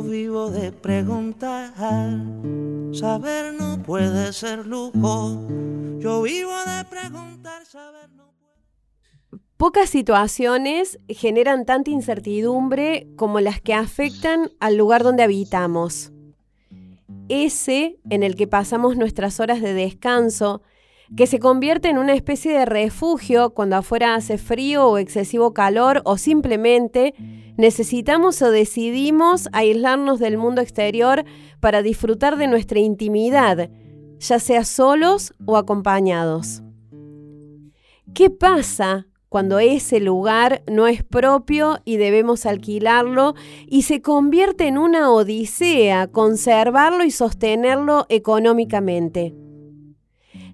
Yo vivo de preguntar. Saber no puede ser lujo. Yo vivo de preguntar, saber no puede. Pocas situaciones generan tanta incertidumbre como las que afectan al lugar donde habitamos. Ese en el que pasamos nuestras horas de descanso, que se convierte en una especie de refugio cuando afuera hace frío o excesivo calor o simplemente necesitamos o decidimos aislarnos del mundo exterior para disfrutar de nuestra intimidad, ya sea solos o acompañados. ¿Qué pasa cuando ese lugar no es propio y debemos alquilarlo y se convierte en una odisea conservarlo y sostenerlo económicamente?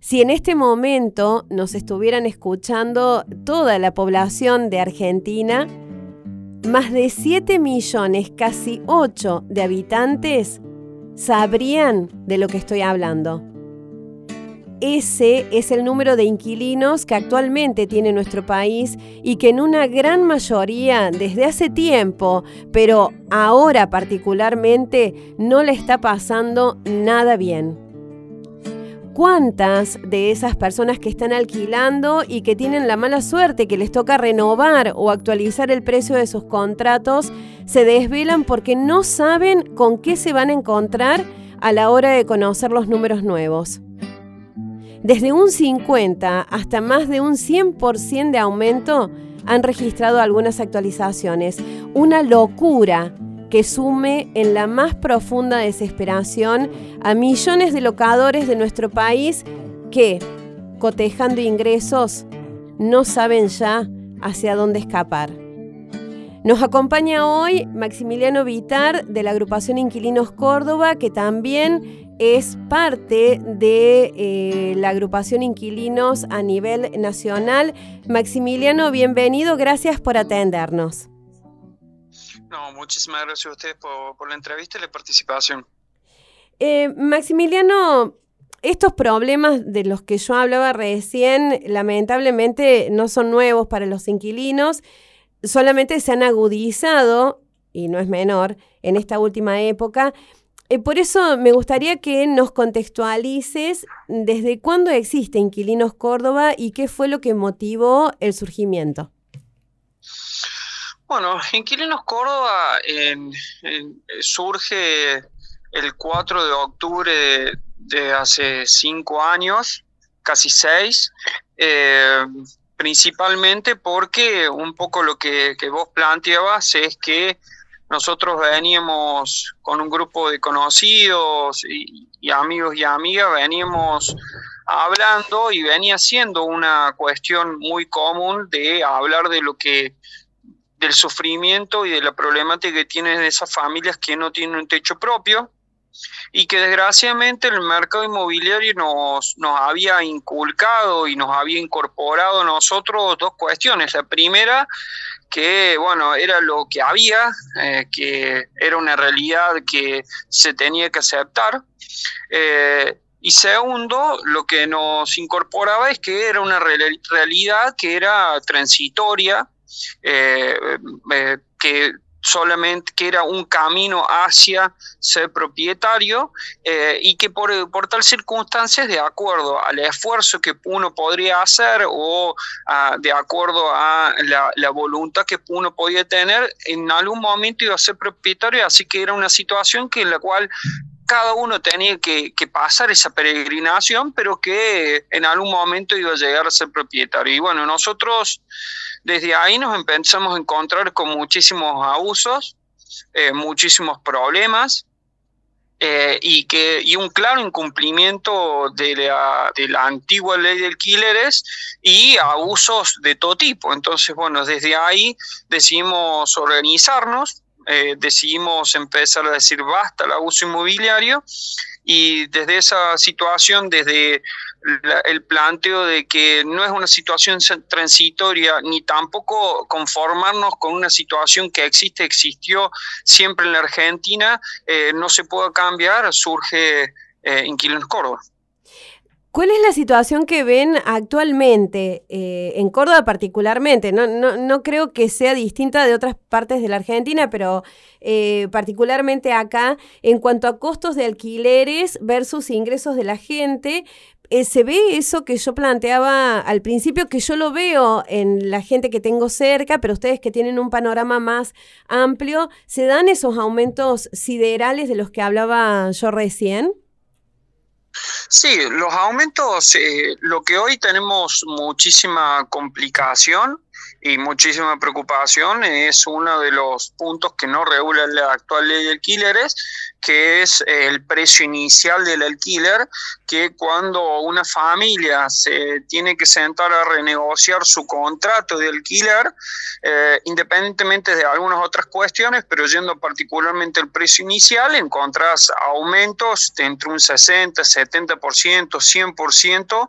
Si en este momento nos estuvieran escuchando toda la población de Argentina, más de 7 millones, casi 8 de habitantes sabrían de lo que estoy hablando. Ese es el número de inquilinos que actualmente tiene nuestro país y que en una gran mayoría desde hace tiempo, pero ahora particularmente, no le está pasando nada bien. ¿Cuántas de esas personas que están alquilando y que tienen la mala suerte que les toca renovar o actualizar el precio de sus contratos se desvelan porque no saben con qué se van a encontrar a la hora de conocer los números nuevos? Desde un 50 hasta más de un 100% de aumento han registrado algunas actualizaciones. Una locura que sume en la más profunda desesperación a millones de locadores de nuestro país que, cotejando ingresos, no saben ya hacia dónde escapar. Nos acompaña hoy Maximiliano Vitar de la agrupación Inquilinos Córdoba, que también es parte de eh, la agrupación Inquilinos a nivel nacional. Maximiliano, bienvenido, gracias por atendernos. No, muchísimas gracias a ustedes por, la entrevista y la participación. Eh, Maximiliano, estos problemas de los que yo hablaba recién, lamentablemente no son nuevos para los inquilinos, solamente se han agudizado, y no es menor, en esta última época. Eh, por eso me gustaría que nos contextualices desde cuándo existe Inquilinos Córdoba y qué fue lo que motivó el surgimiento. Bueno, Inquilinos Córdoba surge el 4 de octubre de, hace cinco años, casi seis, eh, principalmente porque un poco lo que, vos planteabas es que nosotros veníamos con un grupo de conocidos y amigos y amigas, veníamos hablando y venía siendo una cuestión muy común de hablar de lo que del sufrimiento y de la problemática que tienen esas familias que no tienen un techo propio y que desgraciadamente el mercado inmobiliario nos, nos había inculcado y nos había incorporado a nosotros dos cuestiones. La primera, que bueno, era lo que había, eh, que era una realidad que se tenía que aceptar. Eh, y segundo, lo que nos incorporaba es que era una realidad que era transitoria, que solamente que era un camino hacia ser propietario eh, y que por, por, tal circunstancias, de acuerdo al esfuerzo que uno podría hacer o ah, de acuerdo a la, la, voluntad que uno podía tener, en algún momento iba a ser propietario, así que era una situación que en la cual cada uno tenía que, pasar esa peregrinación, pero que en algún momento iba a llegar a ser propietario. Y bueno, nosotros desde ahí nos empezamos a encontrar con muchísimos abusos, eh, muchísimos problemas. Eh, y, que, y un claro incumplimiento de la, de la antigua ley de alquileres y abusos de todo tipo. Entonces, bueno, desde ahí decidimos organizarnos eh, decidimos empezar a decir basta al abuso inmobiliario y desde esa situación, desde el planteo de que no es una situación transitoria ni tampoco conformarnos con una situación que existe, existió siempre en la Argentina, eh, no se puede cambiar, surge eh, Inquilinos Córdoba. ¿Cuál es la situación que ven actualmente eh, en Córdoba particularmente? No, no, creo que sea distinta de otras partes de la Argentina, pero particularmente acá, en cuanto a costos de alquileres versus ingresos de la gente, eh, se ve eso que yo planteaba al principio, que yo lo veo en la gente que tengo cerca, pero ustedes que tienen un panorama más amplio, ¿se dan esos aumentos siderales de los que hablaba yo recién? Sí, los aumentos, eh, lo que hoy tenemos muchísima complicación y muchísima preocupación. Es uno de los puntos que no regula la actual ley de alquileres, que es el precio inicial del alquiler, que cuando una familia se tiene que sentar a renegociar su contrato de alquiler, eh, independientemente de algunas otras cuestiones, pero yendo particularmente al precio inicial, encontrás aumentos de entre un 60, 70%, 100%,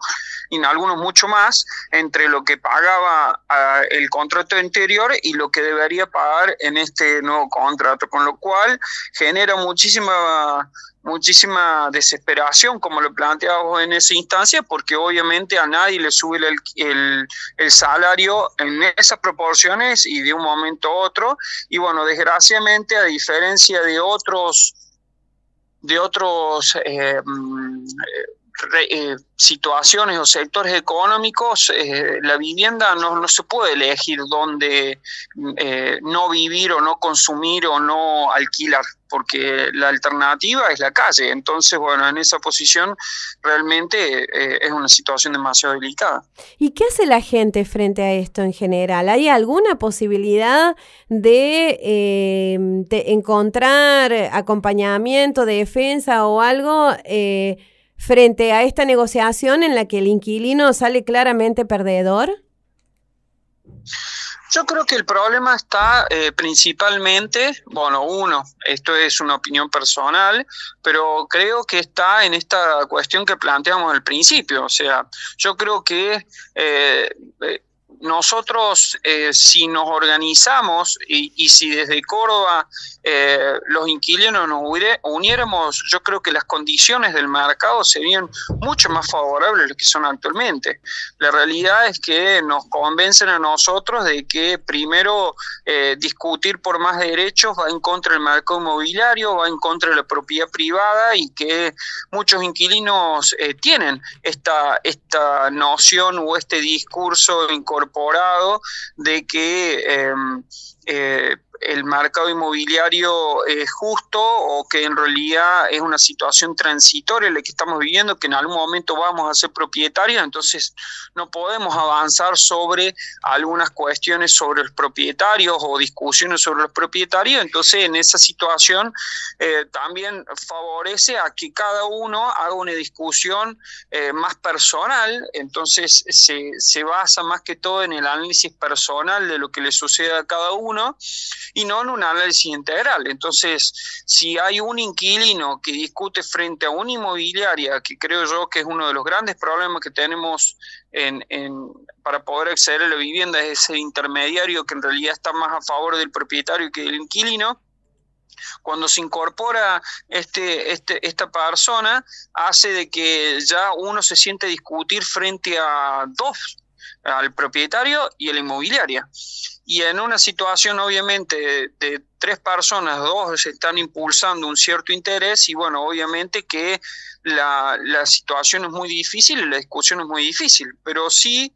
y en algunos mucho más, entre lo que pagaba ah, el contrato anterior y lo que debería pagar en este nuevo contrato, con lo cual genera muchísima muchísima desesperación, como lo planteábamos en esa instancia, porque obviamente a nadie le sube el, el, salario en esas proporciones y de un momento a otro. Y bueno, desgraciadamente, a diferencia de otros, de otros eh, mm, eh, situaciones o sectores económicos, eh, la vivienda no, no, se puede elegir dónde eh, no vivir o no consumir o no alquilar, porque la alternativa es la calle. Entonces, bueno, en esa posición realmente es una situación demasiado delicada. ¿Y qué hace la gente frente a esto en general? ¿Hay alguna posibilidad de encontrar acompañamiento, defensa o algo? Frente a esta negociación en la que el inquilino sale claramente perdedor? Yo creo que el problema está eh, principalmente, bueno, uno, esto es una opinión personal, pero creo que está en esta cuestión que planteamos al principio. O sea, yo creo que eh, eh, nosotros, si nos organizamos y, si desde Córdoba eh, los inquilinos nos uniéramos, yo creo que las condiciones del mercado serían mucho más favorables de las que son actualmente. La realidad es que nos convencen a nosotros de que primero eh, discutir por más derechos va en contra del mercado inmobiliario, va en contra de la propiedad privada y que muchos inquilinos eh, tienen esta, esta noción o este discurso incorporado de que em, el mercado inmobiliario es justo o que en realidad es una situación transitoria la que estamos viviendo, que en algún momento vamos a ser propietarios, entonces no podemos avanzar sobre algunas cuestiones sobre los propietarios o discusiones sobre los propietarios, entonces en esa situación eh, también favorece a que cada uno haga una discusión eh, más personal, entonces se, se basa más que todo en el análisis personal de lo que le sucede a cada uno y no en un análisis integral. Entonces, si hay un inquilino que discute frente a una inmobiliaria, que creo yo que es uno de los grandes problemas que tenemos en, para poder acceder a la vivienda, es ese intermediario que en realidad está más a favor del propietario que del inquilino, cuando se incorpora este, este, esta persona, hace de que ya uno se siente discutir frente a dos, al propietario y la inmobiliaria. Y en una situación, obviamente, de, tres personas, dos están impulsando un cierto interés y, bueno, obviamente que la, la situación es muy difícil la discusión es muy difícil, pero sí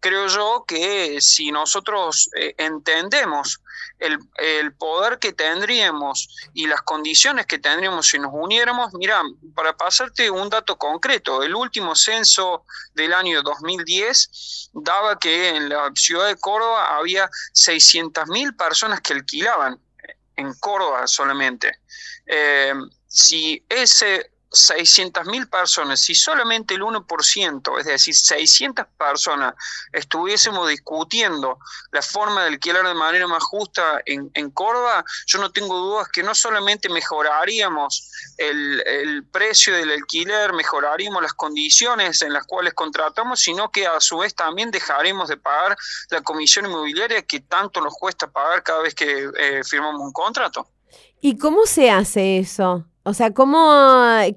creo yo que si nosotros eh, entendemos el, el, poder que tendríamos y las condiciones que tendríamos si nos uniéramos, mira, para pasarte un dato concreto, el último censo del año 2010 daba que en la ciudad de Córdoba había 600.000 personas que alquilaban en Córdoba solamente. Eh, si ese 600.000 personas, si solamente el 1%, es decir, 600 personas, estuviésemos discutiendo la forma de alquilar de manera más justa en, en Córdoba, yo no tengo dudas que no solamente mejoraríamos el, precio del alquiler, mejoraríamos las condiciones en las cuales contratamos, sino que a su vez también dejaremos de pagar la comisión inmobiliaria que tanto nos cuesta pagar cada vez que eh, firmamos un contrato. ¿Y cómo se hace eso? O sea, ¿cómo,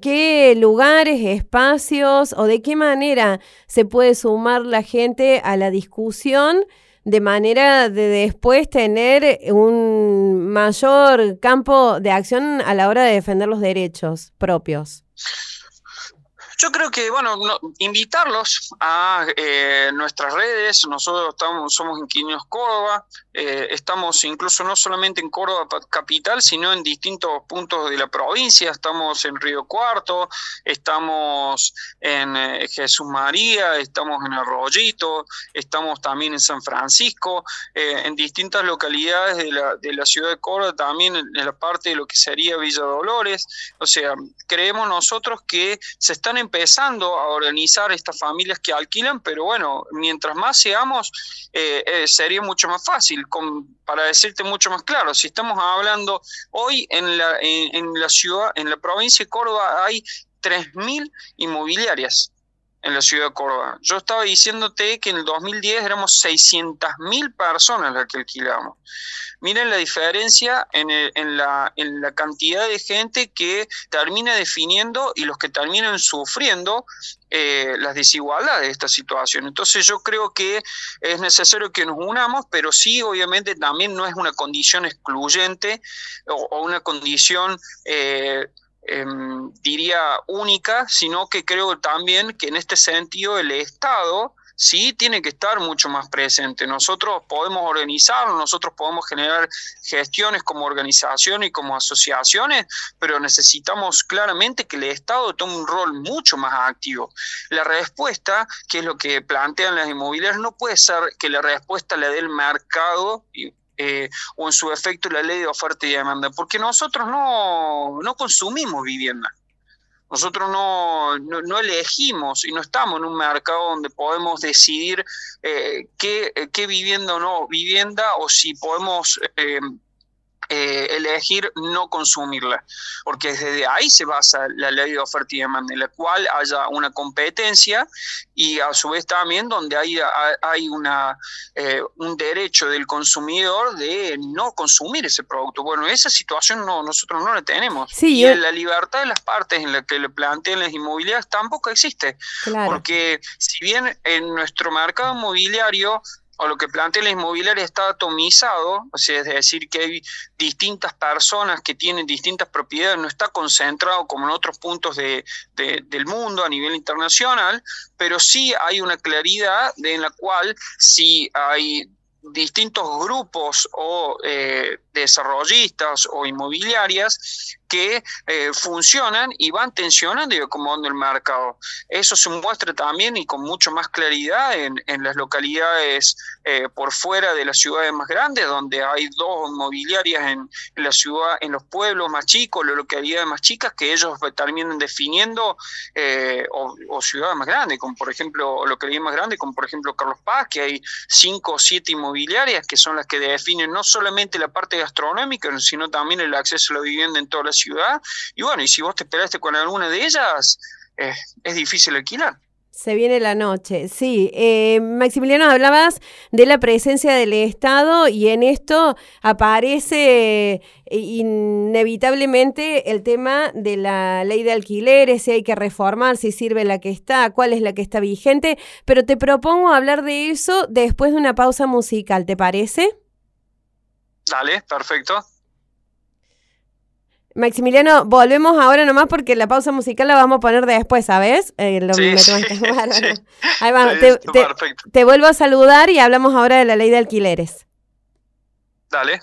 qué lugares, espacios o de qué manera se puede sumar la gente a la discusión de manera de después tener un mayor campo de acción a la hora de defender los derechos propios? Yo creo que, bueno, invitarlos a eh, nuestras redes. Nosotros estamos, somos Inquilinos Córdoba. Eh, estamos incluso no solamente en Córdoba capital, sino en distintos puntos de la provincia. Estamos en Río Cuarto, estamos en eh, Jesús María, estamos en Arroyito, estamos también en San Francisco, en distintas localidades de la, de la ciudad de Córdoba, también en la parte de lo que sería Villa Dolores. O sea, creemos nosotros que se están empezando a organizar estas familias que alquilan, pero bueno, mientras más seamos, eh, eh, sería mucho más fácil. para decirte mucho más claro, si estamos hablando hoy en la, en, la ciudad, en la provincia de Córdoba hay 3.000 inmobiliarias en la ciudad de Córdoba. Yo estaba diciéndote que en el 2010 éramos 600.000 personas las que alquilamos. Miren la diferencia en, la, en, la, cantidad de gente que termina definiendo y los que terminan sufriendo eh, las desigualdades de esta situación. Entonces yo creo que es necesario que nos unamos, pero sí, obviamente también no es una condición excluyente o, una condición... Eh, em, diría única, sino que creo también que en este sentido el Estado sí tiene que estar mucho más presente. Nosotros podemos organizarnos, nosotros podemos generar gestiones como organización y como asociaciones, pero necesitamos claramente que el Estado tome un rol mucho más activo. La respuesta, que es lo que plantean las inmobiliarias, no puede ser que la respuesta la dé el mercado eh, o en su efecto la ley de oferta y demanda, porque nosotros no, no consumimos vivienda. Nosotros no, no, elegimos y no estamos en un mercado donde podemos decidir eh, qué, qué, vivienda o no vivienda o si podemos eh, eh, elegir no consumirla, porque desde ahí se basa la ley de oferta y demanda, en la cual haya una competencia y a su vez también donde hay, hay una, eh, un derecho del consumidor de no consumir ese producto. Bueno, esa situación no, nosotros no la tenemos. y la libertad de las partes en la que le plantean las inmobiliarias tampoco existe, porque si bien en nuestro mercado inmobiliario o lo que plantea la inmobiliaria está atomizado, o sea, es decir, que hay distintas personas que tienen distintas propiedades, no está concentrado como en otros puntos de, del mundo a nivel internacional, pero sí hay una claridad en la cual si hay distintos grupos o eh, desarrollistas o inmobiliarias que eh, funcionan y van tensionando y acomodando el mercado. Eso se muestra también y con mucho más claridad en, las localidades eh, por fuera de las ciudades más grandes, donde hay dos inmobiliarias en, la ciudad, en los pueblos más chicos, las localidades más chicas, que ellos terminan definiendo, eh, o, ciudades más grandes, como por ejemplo localidades más grandes, como por ejemplo Carlos Paz, que hay cinco o siete inmobiliarias que son las que definen no solamente la parte gastronómica, sino también el acceso a la vivienda en toda la ciudad. Y bueno, y si vos te esperaste con alguna de ellas, eh, es difícil alquilar. Se viene la noche, sí. Eh, Maximiliano, hablabas de la presencia del Estado y en esto aparece eh, inevitablemente el tema de la ley de alquileres, si hay que reformar, si sirve la que está, cuál es la que está vigente, pero te propongo hablar de eso después de una pausa musical, ¿te parece? Dale, perfecto. Maximiliano, volvemos ahora nomás porque la pausa musical la vamos a poner después, ¿sabes? Eh, sí, Ahí vamos. Te, te, vuelvo a saludar y hablamos ahora de la ley de alquileres. Dale.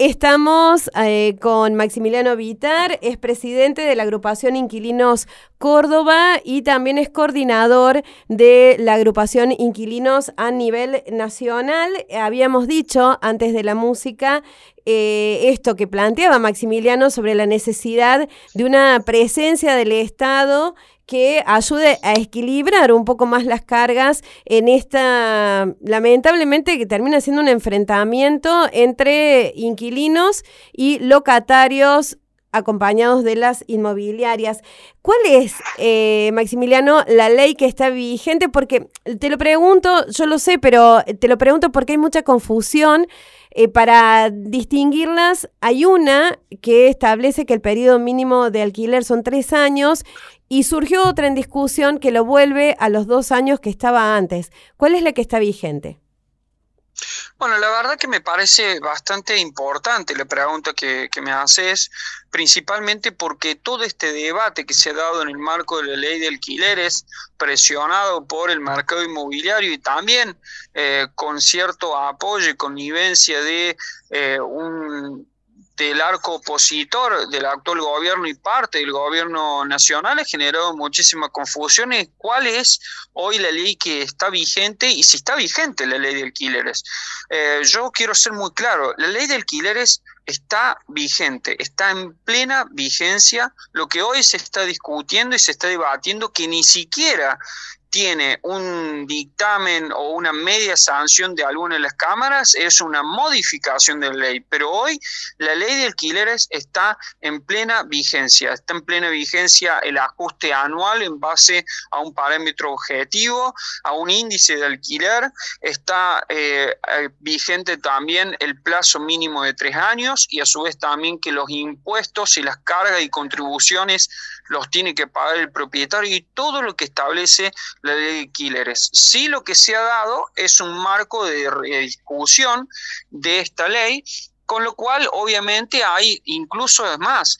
Estamos eh, con Maximiliano Vitar, es presidente de la agrupación Inquilinos Córdoba y también es coordinador de la agrupación Inquilinos a nivel nacional. Habíamos dicho antes de la música eh, esto que planteaba Maximiliano sobre la necesidad de una presencia del Estado que ayude a equilibrar un poco más las cargas en esta, lamentablemente, que termina siendo un enfrentamiento entre inquilinos y locatarios acompañados de las inmobiliarias. ¿Cuál es, eh, Maximiliano, la ley que está vigente? Porque te lo pregunto, yo lo sé, pero te lo pregunto porque hay mucha confusión. Eh, para distinguirlas, hay una que establece que el periodo mínimo de alquiler son tres años y surgió otra en discusión que lo vuelve a los dos años que estaba antes. ¿Cuál es la que está vigente? Bueno, la verdad que me parece bastante importante la pregunta que, me haces, principalmente porque todo este debate que se ha dado en el marco de la ley de alquileres, presionado por el mercado inmobiliario y también eh, con cierto apoyo y connivencia de eh, un del arco opositor del actual gobierno y parte del gobierno nacional ha generado muchísima confusión en cuál es hoy la ley que está vigente y si está vigente la ley de alquileres. Eh, yo quiero ser muy claro, la ley de alquileres está vigente, está en plena vigencia. Lo que hoy se está discutiendo y se está debatiendo que ni siquiera tiene un dictamen o una media sanción de alguna de las cámaras, es una modificación de la ley. Pero hoy la ley de alquileres está en plena vigencia, está en plena vigencia el ajuste anual en base a un parámetro objetivo, a un índice de alquiler, está eh, eh, vigente también el plazo mínimo de tres años y a su vez también que los impuestos y las cargas y contribuciones los tiene que pagar el propietario y todo lo que establece la ley de alquileres. Sí lo que se ha dado es un marco de discusión de esta ley, con lo cual obviamente hay incluso más,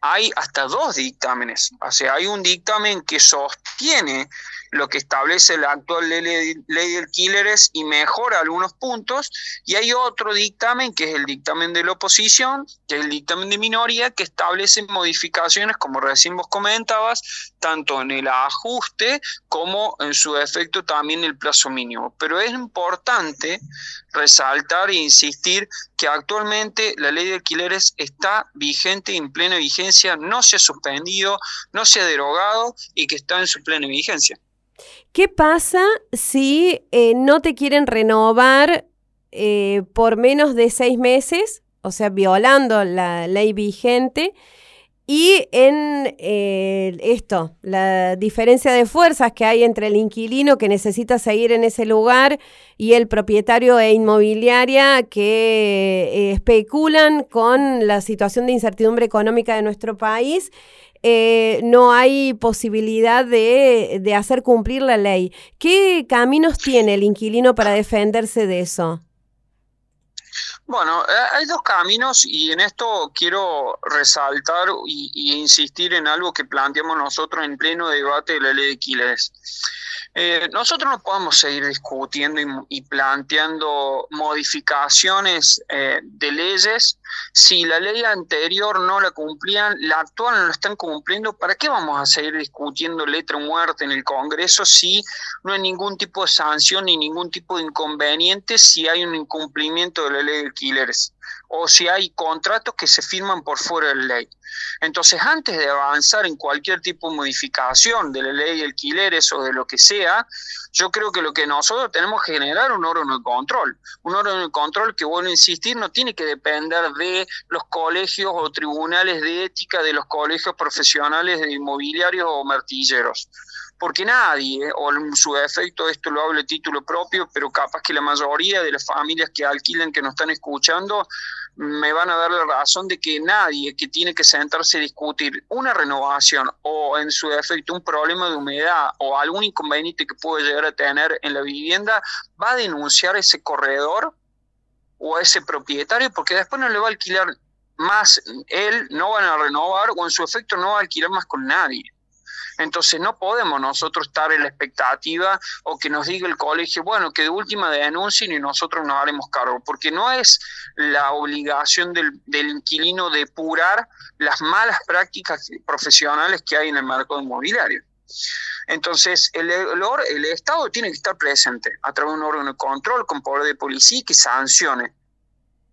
hay hasta dos dictámenes. O sea, hay un dictamen que sostiene lo que establece la actual ley, de alquileres y mejora algunos puntos, y hay otro dictamen, que es el dictamen de la oposición, que es el dictamen de minoría, que establece modificaciones, como recién vos comentabas, tanto en el ajuste como en su efecto también el plazo mínimo. Pero es importante resaltar e insistir que actualmente la ley de alquileres está vigente, en plena vigencia, no se ha suspendido, no se ha derogado y que está en su plena vigencia. ¿Qué pasa si eh, no te quieren renovar eh, por menos de seis meses? O sea, violando la ley vigente. Y en eh, esto, la diferencia de fuerzas que hay entre el inquilino que necesita seguir en ese lugar y el propietario e inmobiliaria que especulan con la situación de incertidumbre económica de nuestro país eh, no hay posibilidad de hacer cumplir la ley. ¿Qué caminos tiene el inquilino para defenderse de eso? Bueno, eh, hay dos caminos y en esto quiero resaltar y, insistir en algo que planteamos nosotros en pleno debate de la ley de Quiles. Eh, nosotros no podemos seguir discutiendo y, planteando modificaciones eh, de leyes si la ley anterior no la cumplían, la actual no la están cumpliendo. ¿Para qué vamos a seguir discutiendo letra muerte en el Congreso si no hay ningún tipo de sanción ni ningún tipo de inconveniente si hay un incumplimiento de la ley de alquileres? o si hay contratos que se firman por fuera de la ley. Entonces, antes de avanzar en cualquier tipo de modificación de la ley de alquileres o de lo que sea, yo creo que lo que nosotros tenemos que generar un órgano de control. Un órgano de control que, vuelvo a insistir, no tiene que depender de los colegios o tribunales de ética de los colegios profesionales de inmobiliarios o martilleros porque nadie, o en su efecto esto lo hablo de título propio, pero capaz que la mayoría de las familias que alquilen, que nos están escuchando, me van a dar la razón de que nadie que tiene que sentarse a discutir una renovación o en su defecto un problema de humedad o algún inconveniente que puede llegar a tener en la vivienda va a denunciar a ese corredor o a ese propietario porque después no le va a alquilar más él, no van a renovar o en su efecto no va a alquilar más con nadie. Entonces no podemos nosotros estar en la expectativa o que nos diga el colegio, bueno, que de última denuncien y nosotros nos haremos cargo, porque no es la obligación del, del inquilino depurar las malas prácticas profesionales que hay en el marco inmobiliario. Entonces, el, el, Estado tiene que estar presente a través de un órgano de control con poder de policía que sancione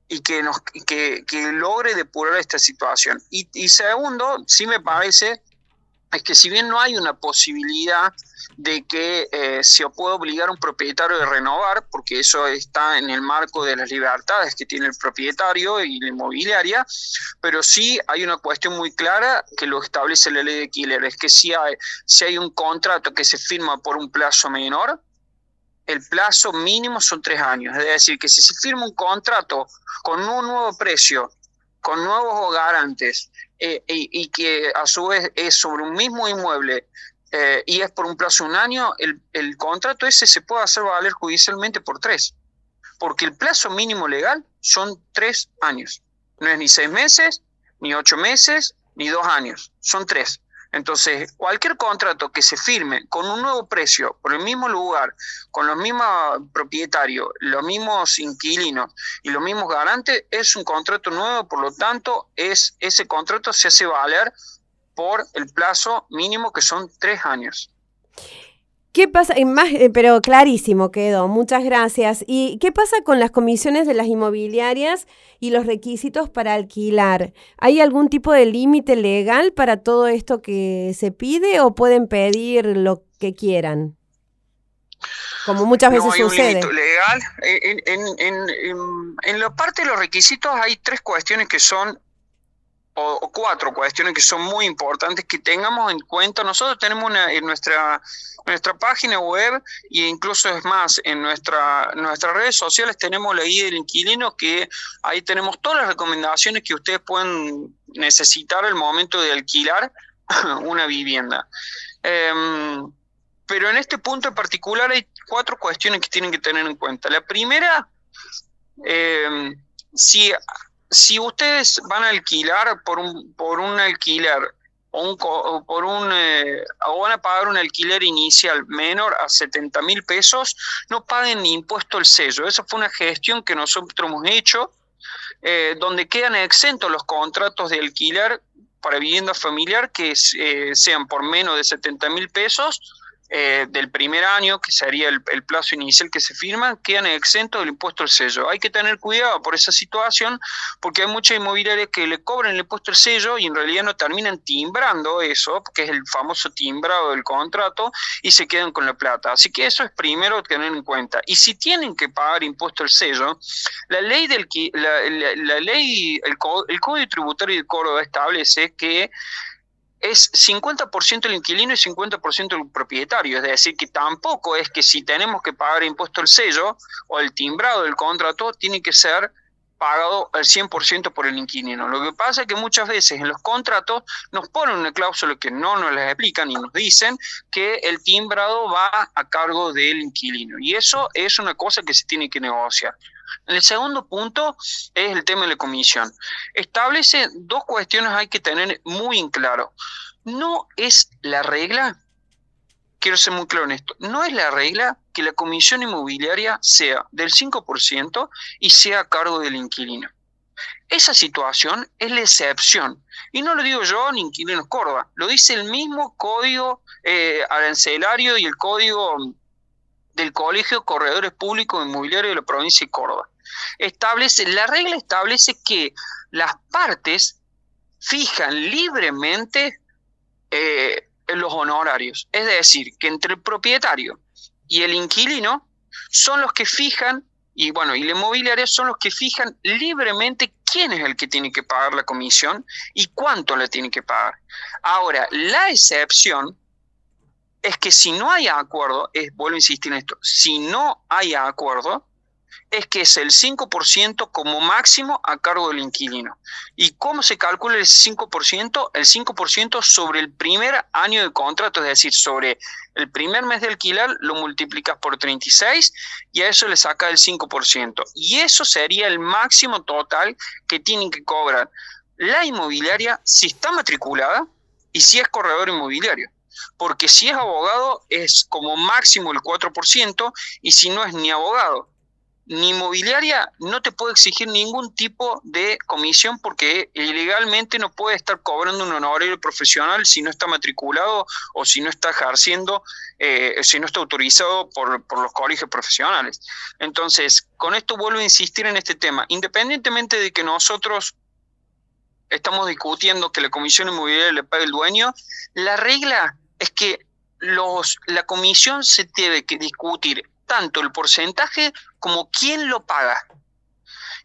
y que, nos, que, que logre depurar esta situación. Y, y segundo, sí me parece es que si bien no hay una posibilidad de que eh, se pueda obligar a un propietario de renovar, porque eso está en el marco de las libertades que tiene el propietario y la inmobiliaria, pero sí hay una cuestión muy clara que lo establece la ley de Killer, es que si hay, si hay un contrato que se firma por un plazo menor, el plazo mínimo son tres años, es decir, que si se firma un contrato con un nuevo precio, con nuevos garantes, eh, y, que a su vez es sobre un mismo inmueble eh, y es por un plazo de un año, el, el, contrato ese se puede hacer valer judicialmente por tres, porque el plazo mínimo legal son tres años. No es ni seis meses, ni ocho meses, ni dos años, son tres. Entonces, cualquier contrato que se firme con un nuevo precio, por el mismo lugar, con los mismos propietarios, los mismos inquilinos y los mismos garantes, es un contrato nuevo, por lo tanto, es, ese contrato se hace valer por el plazo mínimo que son tres años. ¿Qué pasa? Más, eh, pero clarísimo quedó, muchas gracias. ¿Y qué pasa con las comisiones de las inmobiliarias y los requisitos para alquilar? ¿Hay algún tipo de límite legal para todo esto que se pide o pueden pedir lo que quieran? Como muchas veces no hay sucede. Un legal. En, en, en, en la parte de los requisitos hay tres cuestiones que son o, cuatro cuestiones que son muy importantes que tengamos en cuenta. Nosotros tenemos una, en nuestra, nuestra página web e incluso es más, en nuestra, nuestras redes sociales tenemos la guía del inquilino que ahí tenemos todas las recomendaciones que ustedes pueden necesitar al momento de alquilar una vivienda. Em, pero en este punto en particular hay cuatro cuestiones que tienen que tener en cuenta. La primera, eh, si si ustedes van a alquilar por un, por un alquiler o, un, por un, eh, o van a pagar un alquiler inicial menor a 70 mil pesos, no paguen ni impuesto el sello. Esa fue una gestión que nosotros hemos hecho, eh, donde quedan exentos los contratos de alquiler para vivienda familiar que eh, sean por menos de 70 mil pesos eh, del primer año, que sería el, plazo inicial que se firma, quedan exentos del impuesto al sello. Hay que tener cuidado por esa situación, porque hay muchas inmobiliarias que le cobran el impuesto al sello y en realidad no terminan timbrando eso, que es el famoso timbrado del contrato, y se quedan con la plata. Así que eso es primero tener en cuenta. Y si tienen que pagar impuesto al sello, la ley del la, la, ley, el, el Código Tributario de Córdoba establece que es 50% el inquilino y 50% el propietario. Es decir, que tampoco es que si tenemos que pagar impuesto al sello o el timbrado del contrato, tiene que ser pagado al 100% por el inquilino. Lo que pasa es que muchas veces en los contratos nos ponen una cláusula que no nos les explican y nos dicen que el timbrado va a cargo del inquilino. Y eso es una cosa que se tiene que negociar. El segundo punto es el tema de la comisión. Establece dos cuestiones hay que tener muy en claro. No es la regla, quiero ser muy claro en esto, no es la regla que la comisión inmobiliaria sea del 5% y sea a cargo del inquilino. Esa situación es la excepción. Y no lo digo yo ni Inquilinos Córdoba, lo dice el mismo código eh, arancelario y el código del Colegio Corredores Públicos Inmobiliarios de la provincia de Córdoba. Establece, la regla establece que las partes fijan libremente eh, los honorarios. Es decir, que entre el propietario y el inquilino son los que fijan, y bueno, y la inmobiliaria son los que fijan libremente quién es el que tiene que pagar la comisión y cuánto le tiene que pagar. Ahora, la excepción es que si no hay acuerdo, es, vuelvo a insistir en esto, si no hay acuerdo, es que es el 5% como máximo a cargo del inquilino. ¿Y cómo se calcula el 5%? El 5% sobre el primer año de contrato, es decir, sobre el primer mes de alquiler lo multiplicas por 36 y a eso le saca el 5%. Y eso sería el máximo total que tienen que cobrar la inmobiliaria si está matriculada y si es corredor inmobiliario. porque si es abogado es como máximo el 4% y si no es ni abogado ni inmobiliaria no te puede exigir ningún tipo de comisión porque ilegalmente no puede estar cobrando un honorario profesional si no está matriculado o si no está ejerciendo, eh, si no está autorizado por, por, los colegios profesionales. Entonces, con esto vuelvo a insistir en este tema. Independientemente de que nosotros estamos discutiendo que la comisión inmobiliaria le pague el dueño, la regla es que los, la comisión se debe que discutir tanto el porcentaje como quién lo paga.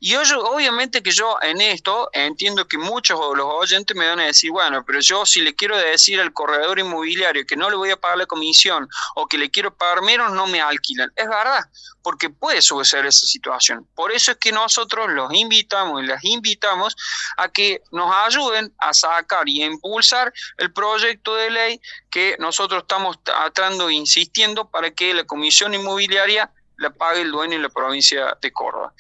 Y yo, obviamente que yo en esto entiendo que muchos de los oyentes me van a decir, bueno, pero yo si le quiero decir al corredor inmobiliario que no le voy a pagar la comisión o que le quiero pagar menos, no me alquilan. Es verdad, porque puede suceder esa situación. Por eso es que nosotros los invitamos y las invitamos a que nos ayuden a sacar y a impulsar el proyecto de ley que nosotros estamos tratando insistiendo para que la comisión inmobiliaria la pague el dueño en la provincia de Córdoba.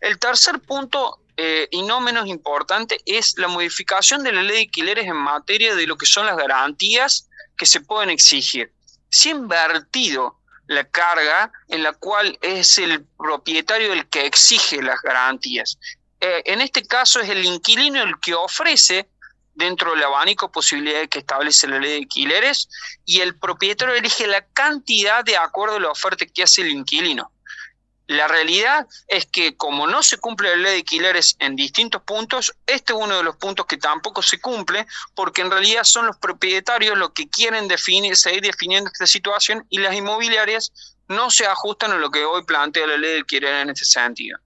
El tercer punto, eh, y no menos importante, es la modificación de la ley de alquileres en materia de lo que son las garantías que se pueden exigir. Se ha invertido la carga en la cual es el propietario el que exige las garantías. Eh, en este caso es el inquilino el que ofrece dentro del abanico posibilidades que establece la ley de alquileres y el propietario elige la cantidad de acuerdo a la oferta que hace el inquilino. La realidad es que como no se cumple la ley de alquileres en distintos puntos, este es uno de los puntos que tampoco se cumple, porque en realidad son los propietarios los que quieren definir, seguir definiendo esta situación y las inmobiliarias no se ajustan a lo que hoy plantea la ley de alquiler en este sentido.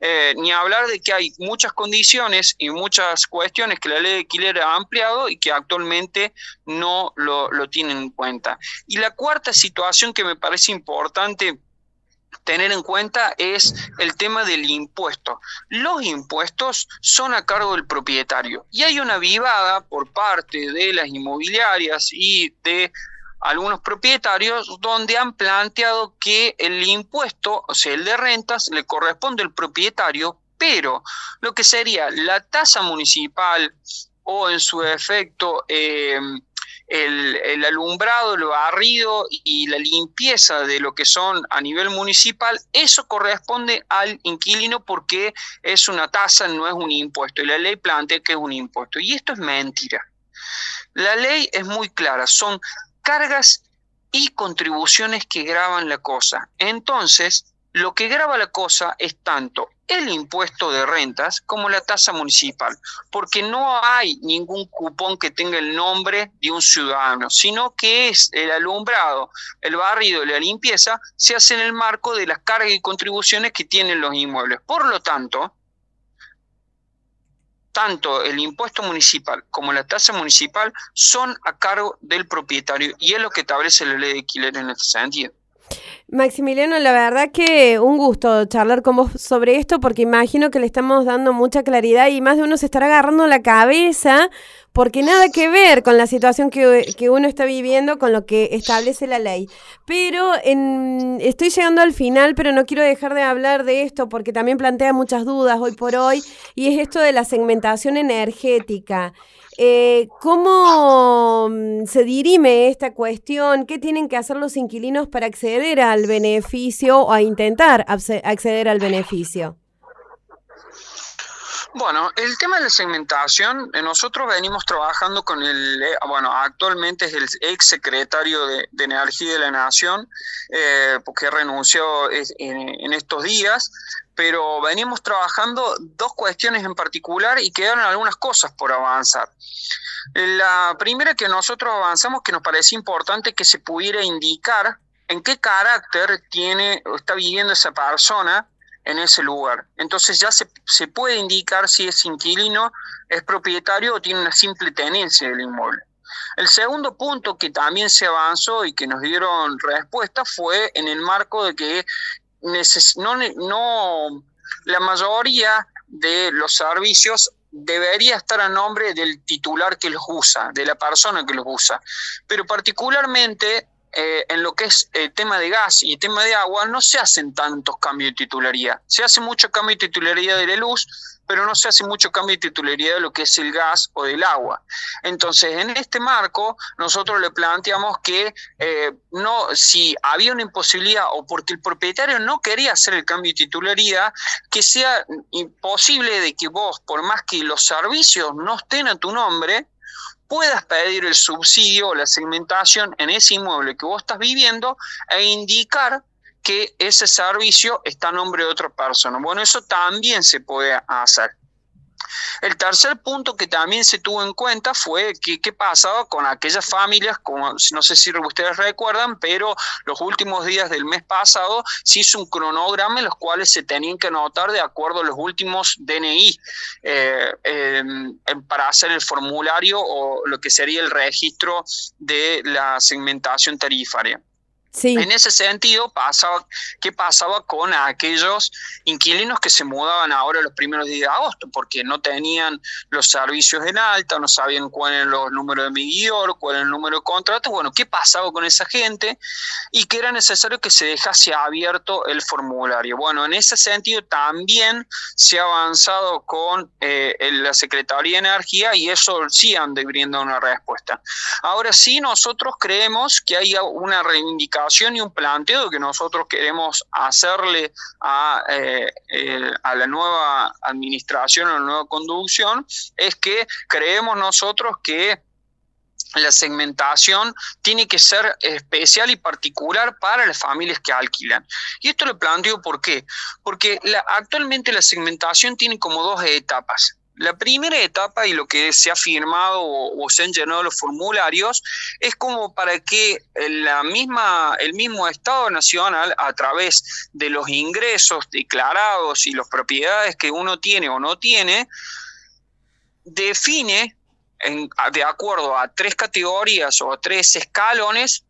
Eh, ni hablar de que hay muchas condiciones y muchas cuestiones que la ley de alquiler ha ampliado y que actualmente no lo, lo tienen en cuenta. Y la cuarta situación que me parece importante tener en cuenta es el tema del impuesto. Los impuestos son a cargo del propietario y hay una vivada por parte de las inmobiliarias y de algunos propietarios donde han planteado que el impuesto, o sea, el de rentas, le corresponde al propietario, pero lo que sería la tasa municipal o en su efecto eh, el, alumbrado, el barrido y la limpieza de lo que son a nivel municipal, eso corresponde al inquilino porque es una tasa, no es un impuesto. Y la ley plantea que es un impuesto. Y esto es mentira. La ley es muy clara, son cargas y contribuciones que graban la cosa. Entonces, lo que graba la cosa es tanto el impuesto de rentas como la tasa municipal, porque no hay ningún cupón que tenga el nombre de un ciudadano, sino que es el alumbrado, el barrido la limpieza se hace en el marco de las cargas y contribuciones que tienen los inmuebles. Por lo tanto, tanto el impuesto municipal como la tasa municipal son a cargo del propietario y es lo que establece la ley de alquiler en este sentido. Maximiliano, la verdad que un gusto charlar con vos sobre esto porque imagino que le estamos dando mucha claridad y más de uno se estará agarrando la cabeza porque nada que ver con la situación que, uno está viviendo con lo que establece la ley. Pero estoy llegando al final, pero no quiero dejar de hablar de esto porque también plantea muchas dudas hoy por hoy y es esto de la segmentación energética. Eh, ¿Cómo mm, se dirime esta cuestión? ¿Qué tienen que hacer los inquilinos para acceder al beneficio o a intentar acceder al beneficio? Bueno, el tema de la segmentación, eh, nosotros venimos trabajando con el, eh, bueno, actualmente es el ex secretario de, Energía de la Nación, eh, porque renunció en, estos días, pero venimos trabajando dos cuestiones en particular y quedaron algunas cosas por avanzar. La primera que nosotros avanzamos, que nos parece importante que se pudiera indicar en qué carácter tiene o está viviendo esa persona en ese lugar. Entonces ya se, se puede indicar si es inquilino, es propietario o tiene una simple tenencia del inmueble. El segundo punto que también se avanzó y que nos dieron respuesta fue en el marco de que no, no, la mayoría de los servicios debería estar a nombre del titular que los usa, de la persona que los usa. Pero particularmente eh, en lo que es el tema de gas y el tema de agua no se hacen tantos cambios de titularidad. Se hace mucho cambio de titularidad de la luz, pero no se hace mucho cambio de titularidad de lo que es el gas o del agua. Entonces, en este marco, nosotros le planteamos que eh, no, si había una imposibilidad o porque el propietario no quería hacer el cambio de titularidad, que sea imposible de que vos, por más que los servicios no estén a tu nombre, puedas pedir el subsidio o la segmentación en ese inmueble que vos estás viviendo e indicar que ese servicio está a nombre de otra persona. Bueno, eso también se puede hacer. El tercer punto que también se tuvo en cuenta fue qué pasaba con aquellas familias, como no sé si ustedes recuerdan, pero los últimos días del mes pasado se hizo un cronograma en los cuales se tenían que anotar de acuerdo a los últimos DNI eh, para hacer el formulario o lo que sería el registro de la segmentación tarifaria. En ese sentido, ¿qué pasaba con aquellos inquilinos que se mudaban ahora los primeros días de agosto? Porque no tenían los servicios en alta, no sabían cuál era los números de medidor, cuál era el número de contrato. Bueno, ¿qué pasaba con esa gente? Y que era necesario que se dejase abierto el formulario. Bueno, en ese sentido también se ha avanzado con eh, la Secretaría de Energía y eso sí han de brindar una respuesta. Ahora sí, nosotros creemos que hay una reivindicación y un planteo que nosotros queremos hacerle a, eh, a la nueva administración, a la nueva conducción, es que creemos nosotros que la segmentación tiene que ser especial y particular para las familias que alquilan. Y esto lo planteo ¿por qué? Porque actualmente la segmentación tiene como dos etapas. La primera etapa y lo que se ha firmado o, se han llenado los formularios es como para que la misma, el mismo Estado Nacional, a través de los ingresos declarados y las propiedades que uno tiene o no tiene, define de acuerdo a tres categorías o tres escalones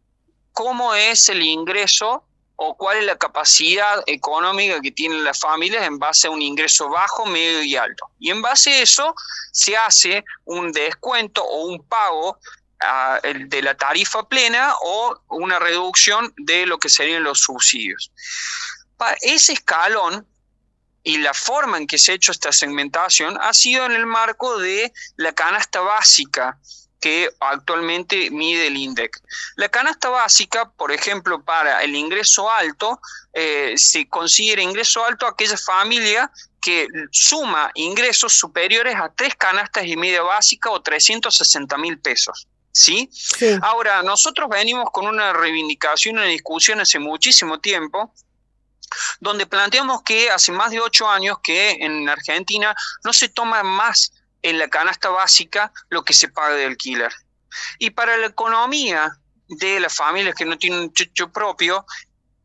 cómo es el ingreso o cuál es la capacidad económica que tienen las familias en base a un ingreso bajo, medio y alto. Y en base a eso se hace un descuento o un pago ah, de la tarifa plena o una reducción de lo que serían los subsidios. Para ese escalón y la forma en que se ha hecho esta segmentación ha sido en el marco de la canasta básica que actualmente mide el INDEC. La canasta básica, por ejemplo, para el ingreso alto, eh, se considera ingreso alto aquella familia que suma ingresos superiores a tres canastas y media básica o 360 mil pesos. ¿Sí? Ahora, nosotros venimos con una reivindicación, una discusión hace muchísimo tiempo, donde planteamos que hace más de ocho años que en Argentina no se toma más en la canasta básica lo que se paga de alquiler. Y para la economía de las familias que no tienen un techo propio,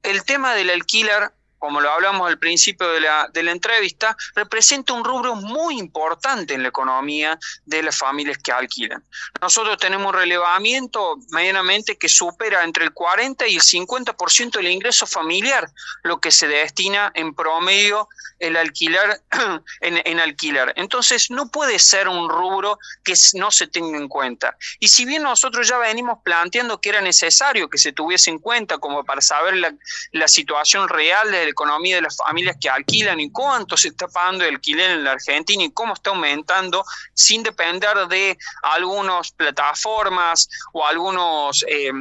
el tema del alquiler como lo hablamos al principio de la, de la entrevista, representa un rubro muy importante en la economía de las familias que alquilan. Nosotros tenemos un relevamiento medianamente que supera entre el 40 y el 50% del ingreso familiar, lo que se destina en promedio el alquiler en, en alquiler. Entonces, no puede ser un rubro que no se tenga en cuenta. Y si bien nosotros ya venimos planteando que era necesario que se tuviese en cuenta como para saber la, la situación real del economía de las familias que alquilan y cuánto se está pagando el alquiler en la Argentina y cómo está aumentando sin depender de algunas plataformas o algunos... Eh,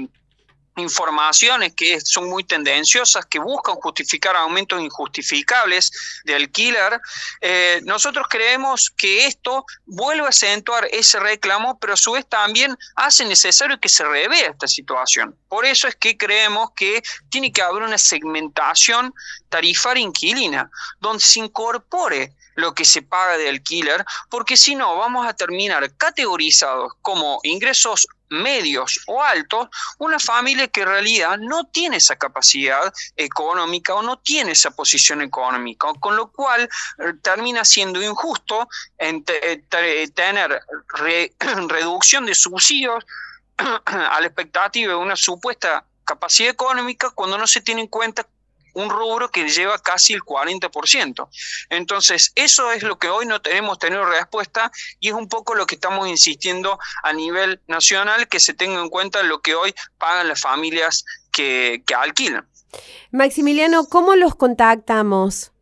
informaciones que son muy tendenciosas, que buscan justificar aumentos injustificables de alquiler, eh, nosotros creemos que esto vuelve a acentuar ese reclamo, pero a su vez también hace necesario que se revea esta situación. Por eso es que creemos que tiene que haber una segmentación tarifaria inquilina, donde se incorpore lo que se paga de alquiler, porque si no vamos a terminar categorizados como ingresos medios o altos, una familia que en realidad no tiene esa capacidad económica o no tiene esa posición económica, con lo cual eh, termina siendo injusto en tener reducción de subsidios a la expectativa de una supuesta capacidad económica cuando no se tiene en cuenta un rubro que lleva casi el 40%. Entonces, eso es lo que hoy no tenemos tenido respuesta y es un poco lo que estamos insistiendo a nivel nacional, que se tenga en cuenta lo que hoy pagan las familias que, que alquilan. Maximiliano, ¿cómo los contactamos?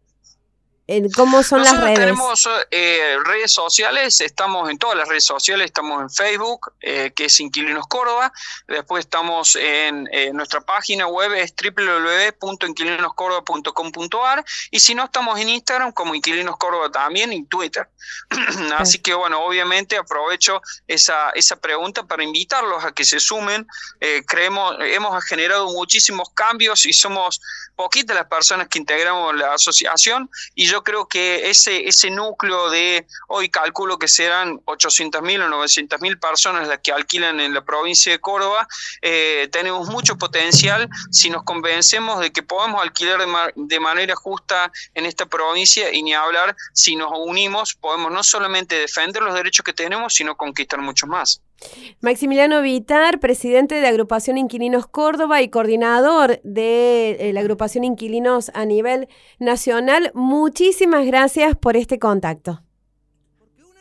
¿Cómo son las redes? Tenemos eh, redes sociales, estamos en todas las redes sociales, estamos en Facebook, eh, que es Inquilinos Córdoba, después estamos en nuestra página web, es www.inquilinoscórdoba.com.ar, y si no, estamos en Instagram como Inquilinos Córdoba también y Twitter. Así que bueno, obviamente aprovecho esa, esa pregunta para invitarlos a que se sumen. Eh, creemos, hemos generado muchísimos cambios y somos poquitas las personas que integramos la asociación y yo creo que ese, ese núcleo de, hoy calculo que serán 800 mil o 900 mil personas las que alquilan en la provincia de Córdoba, eh, tenemos mucho potencial si nos convencemos de que podemos alquilar de, manera justa en esta provincia y ni hablar, si nos unimos podemos no solamente defender los derechos que tenemos, sino conquistar muchos más. Maximiliano Vitar, presidente de Agrupación Inquilinos Córdoba y coordinador de eh, la Agrupación Inquilinos a nivel nacional, muchísimas gracias por este contacto.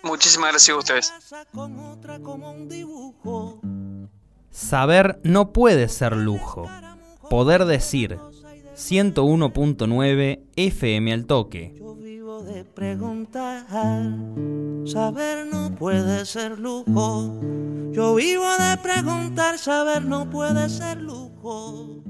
Muchísimas gracias a ustedes. Saber no puede ser lujo. Poder decir 101.9 FM al toque de preguntar. Saber no puede ser lujo. Yo vivo de preguntar, saber no puede ser lujo.